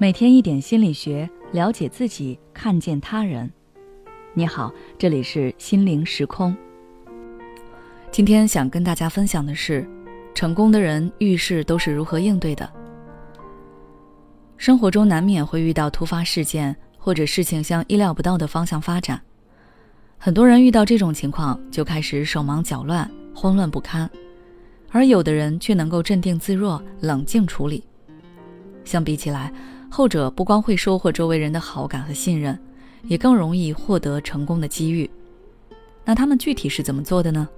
每天一点心理学，了解自己，看见他人。你好，这里是心灵时空。今天想跟大家分享的是，成功的人遇事都是如何应对的。生活中难免会遇到突发事件，或者事情向意料不到的方向发展。很多人遇到这种情况就开始手忙脚乱、慌乱不堪，而有的人却能够镇定自若、冷静处理。相比起来，后者不光会收获周围人的好感和信任，也更容易获得成功的机遇。那他们具体是怎么做的呢？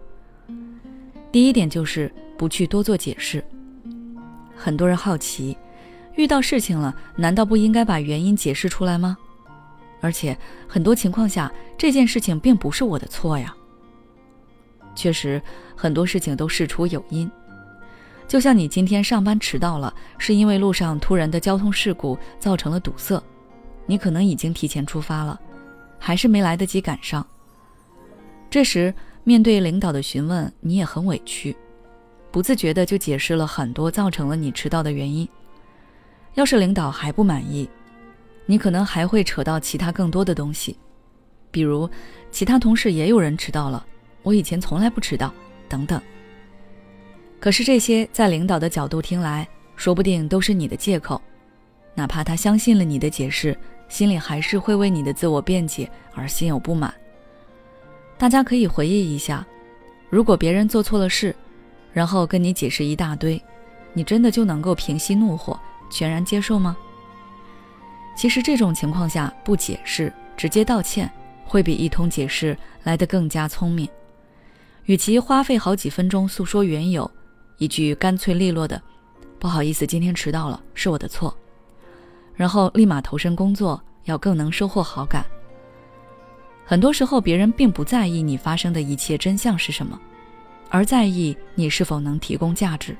第一点就是不去多做解释。很多人好奇，遇到事情了，难道不应该把原因解释出来吗？而且很多情况下，这件事情并不是我的错呀。确实，很多事情都事出有因。就像你今天上班迟到了，是因为路上突然的交通事故造成了堵塞，你可能已经提前出发了，还是没来得及赶上。这时面对领导的询问，你也很委屈，不自觉的就解释了很多造成了你迟到的原因。要是领导还不满意，你可能还会扯到其他更多的东西，比如其他同事也有人迟到了，我以前从来不迟到，等等。可是这些在领导的角度听来，说不定都是你的借口，哪怕他相信了你的解释，心里还是会为你的自我辩解而心有不满。大家可以回忆一下，如果别人做错了事，然后跟你解释一大堆，你真的就能够平息怒火，全然接受吗？其实这种情况下不解释，直接道歉，会比一通解释来得更加聪明。与其花费好几分钟诉说缘由。一句干脆利落的“不好意思，今天迟到了，是我的错”，然后立马投身工作，要更能收获好感。很多时候，别人并不在意你发生的一切真相是什么，而在意你是否能提供价值。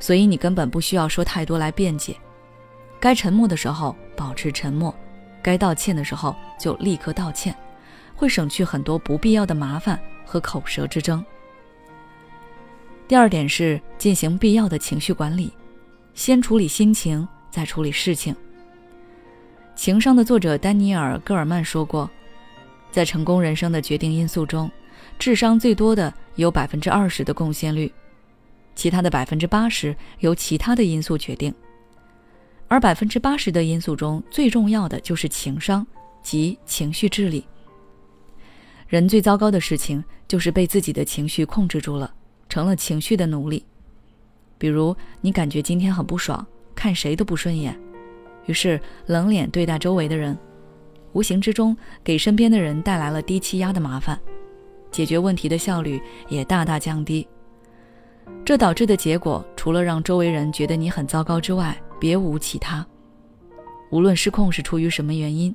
所以你根本不需要说太多来辩解，该沉默的时候保持沉默，该道歉的时候就立刻道歉，会省去很多不必要的麻烦和口舌之争。第二点是进行必要的情绪管理，先处理心情，再处理事情。情商的作者丹尼尔·戈尔曼说过，在成功人生的决定因素中，智商最多的有百分之二十的贡献率，其他的百分之八十由其他的因素决定。而百分之八十的因素中最重要的就是情商及情绪治理。人最糟糕的事情就是被自己的情绪控制住了。成了情绪的奴隶，比如你感觉今天很不爽，看谁都不顺眼，于是冷脸对待周围的人，无形之中给身边的人带来了低气压的麻烦，解决问题的效率也大大降低。这导致的结果，除了让周围人觉得你很糟糕之外，别无其他。无论失控是出于什么原因，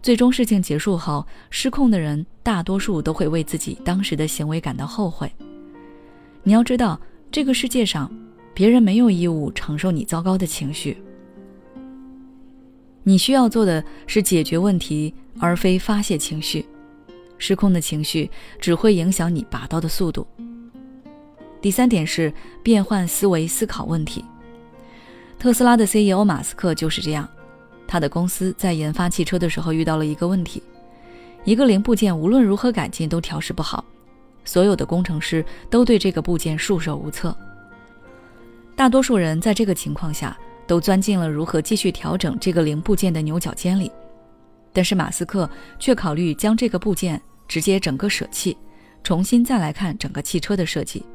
最终事情结束后，失控的人大多数都会为自己当时的行为感到后悔。你要知道，这个世界上，别人没有义务承受你糟糕的情绪。你需要做的是解决问题，而非发泄情绪。失控的情绪只会影响你拔刀的速度。第三点是变换思维，思考问题。特斯拉的 CEO 马斯克就是这样，他的公司在研发汽车的时候遇到了一个问题，一个零部件无论如何改进都调试不好。所有的工程师都对这个部件束手无策。大多数人在这个情况下都钻进了如何继续调整这个零部件的牛角尖里，但是马斯克却考虑将这个部件直接整个舍弃，重新再来看整个汽车的设计。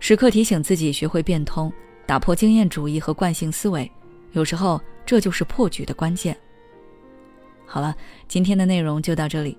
时刻提醒自己学会变通，打破经验主义和惯性思维，有时候这就是破局的关键。好了，今天的内容就到这里。